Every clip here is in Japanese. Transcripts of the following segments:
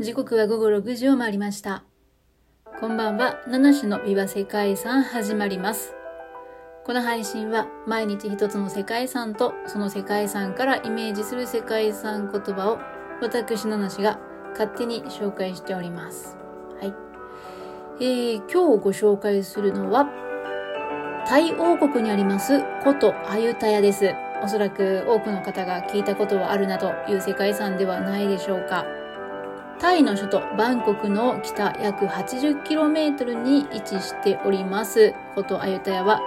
時刻は午後6時を回りました。こんばんは、七種のビバ世界遺産始まります。この配信は毎日一つの世界遺産とその世界遺産からイメージする世界遺産言葉を私七種が勝手に紹介しております。はい。えー、今日ご紹介するのはタイ王国にあります古都アユタヤです。おそらく多くの方が聞いたことはあるなという世界遺産ではないでしょうか。タイの首都バンコクの北約 80km に位置しております。古都アユタヤは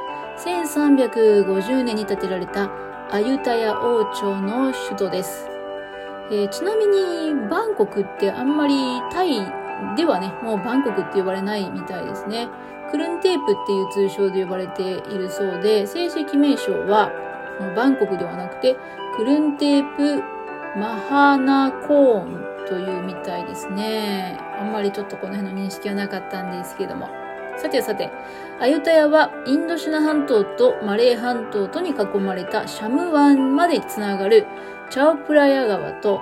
1350年に建てられたアユタヤ王朝の首都です、えーちなみにバンコクってあんまりタイではねもうバンコクって呼ばれないみたいですね。クルンテープっていう通称で呼ばれているそうで正式名称はバンコクではなくてクルンテープマハナコーンというみたいですね。あんまりちょっとこの辺の認識はなかったんですけども。さてさて、アユタヤはインドシナ半島とマレー半島とに囲まれたシャム湾までつながるチャオプラヤ川と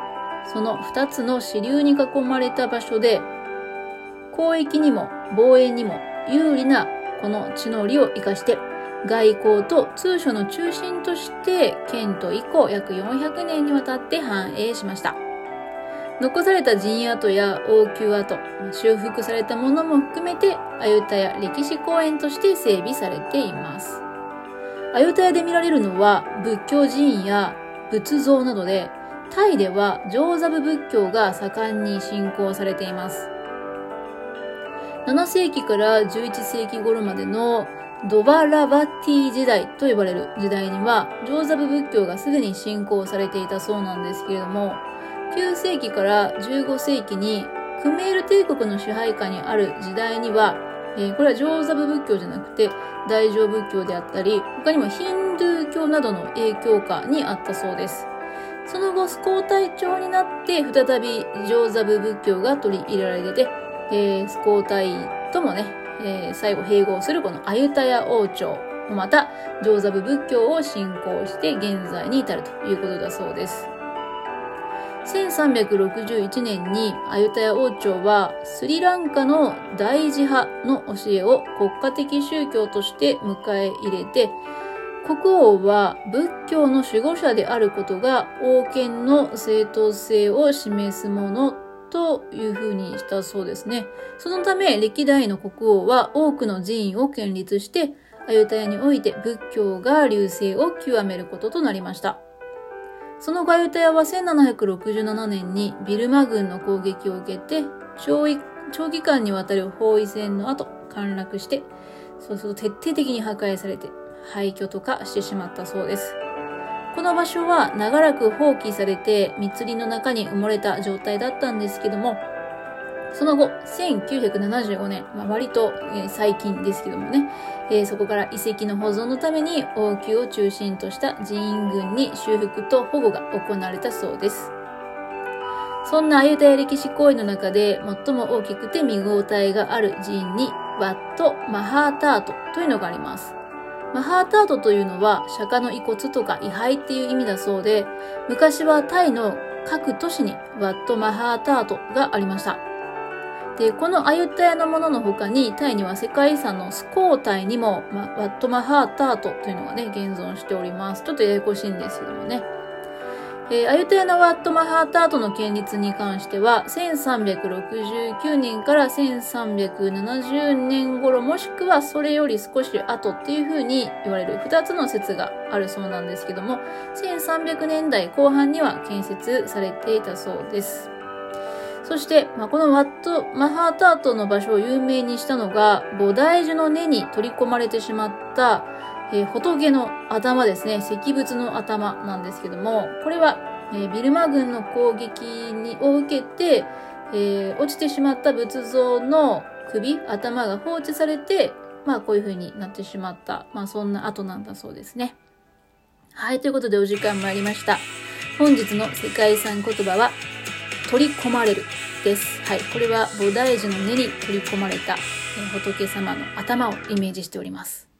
その2つの支流に囲まれた場所で交易にも防衛にも有利なこの地の利を生かして外交と通商の中心として県都以降約400年にわたって繁栄しました。残された陣跡や王宮跡、修復されたものも含めて、アユタヤ歴史公園として整備されています。アユタヤで見られるのは仏教寺院や仏像などで、タイでは上座部仏教が盛んに信仰されています。7世紀から11世紀頃までのドバラバティ時代と呼ばれる時代には上座部仏教がすでに信仰されていたそうなんですけれども9世紀から15世紀にクメール帝国の支配下にある時代には、えーこれは上座部仏教じゃなくて大乗仏教であったり他にもヒンドゥー教などの影響下にあったそうです。その後、スコータイ朝になって、再び上座部仏教が取り入れられてて、えースコータイともね、えー最後併合するこのアユタヤ王朝また上座部仏教を信仰して現在に至るということだそうです。1361年にアユタヤ王朝はスリランカの大寺派の教えを国家的宗教として迎え入れて国王は仏教の守護者であることが王権の正当性を示すものというふうにしたそうですね。そのため歴代の国王は多くの寺院を建立してアユタヤにおいて仏教が隆盛を極めることとなりました。その後アユタヤは1767年にビルマ軍の攻撃を受けて長長期間にわたる包囲戦の後陥落してそうすると徹底的に破壊されて廃墟とかしてしまったそうです。この場所は長らく放棄されて密林の中に埋もれた状態だったんですけども、その後、1975年、まあ、割と、えー最近ですけどもね、えーそこから遺跡の保存のために王宮を中心とした寺院群に修復と保護が行われたそうです。そんなアユタヤ歴史公園の中で最も大きくて見応えがある寺院にワット・マハータートというのがあります。マハータートというのは釈迦の遺骨とか位牌っていう意味だそうで、昔はタイの各都市にワット・マハータートがありました。で、このアユタヤのものの他に、タイには世界遺産のスコータイにも、まワット・マハータートというのがね、現存しております。ちょっとややこしいんですけどもね。えーアユタヤのワット・マハータートの建立に関しては、1369年から1370年頃、もしくはそれより少し後っていう風に言われる2つの説があるそうなんですけども、1300年代後半には建設されていたそうです。そして、まあ、このワット・マハータートの場所を有名にしたのが、菩提樹の根に取り込まれてしまった、えー仏の頭ですね。石仏の頭なんですけども、これは、えービルマ軍の攻撃にを受けて、えー落ちてしまった仏像の首、頭が放置されて、まあこういう風になってしまった。まあそんな後なんだそうですね。はい、ということでお時間参りました。本日の世界遺産言葉は、取り込まれるです。はい。これは菩提樹の根に取り込まれた、え仏様の頭をイメージしております。